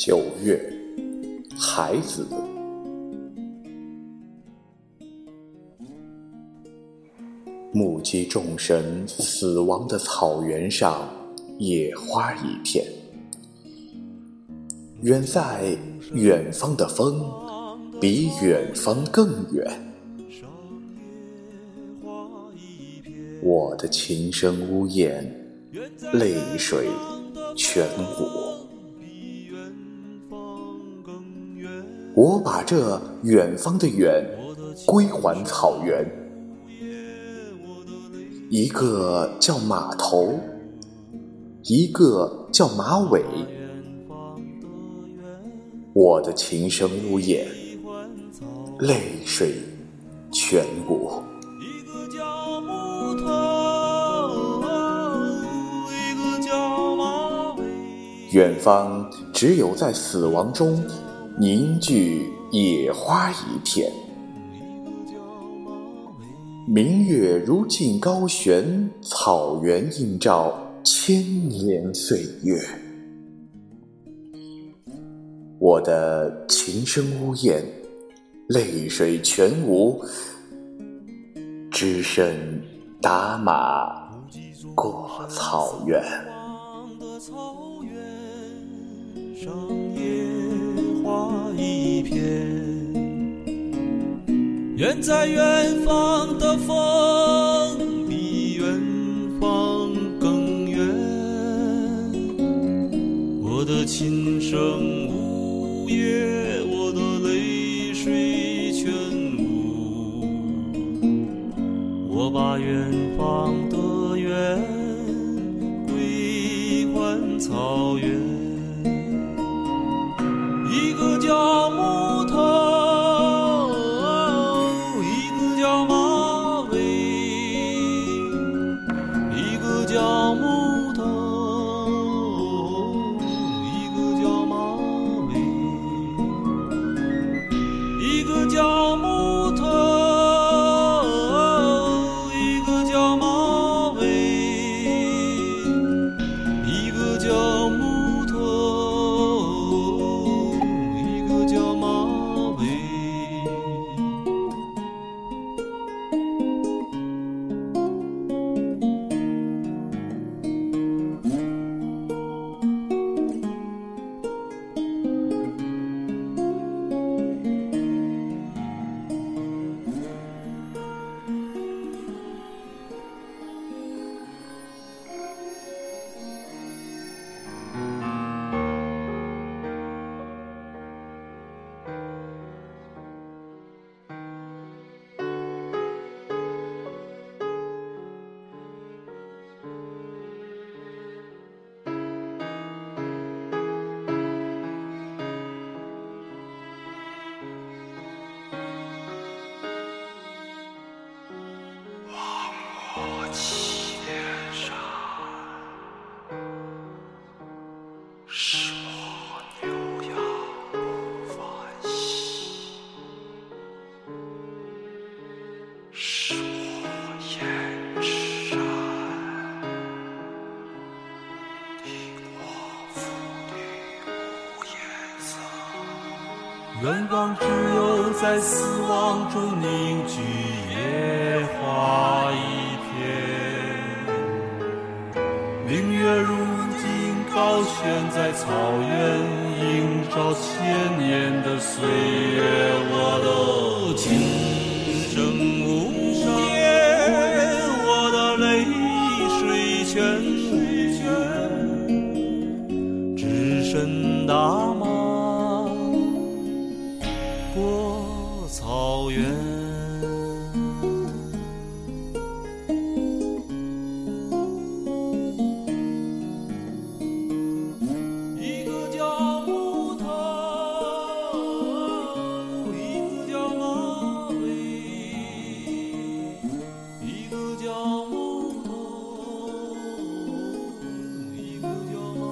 九月，孩子。目击众神死亡的草原上，野花一片。远在远方的风，比远方更远。我的琴声呜咽，泪水全无。我把这远方的远归还草原。一个叫马头，一个叫马尾。我的琴声呜咽，泪水全无。远方只有在死亡中凝聚野花一片，明月如镜高悬，草原映照千年岁月。我的琴声呜咽，泪水全无，只身打马过草原。上野远在远方的风比远方更远。我的琴声呜咽，我的泪水全无。我把远说牛羊不欢喜，说燕山听我妇女无颜色。远方只有在死亡中凝聚野花悬在草原，映照千年的岁月。我的叫木头一个叫马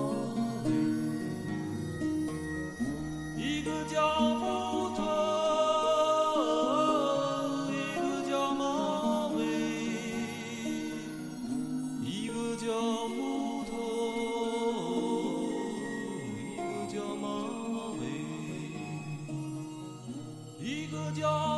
尾一个叫木头一个叫马尾一个叫木头一个叫马尾一个叫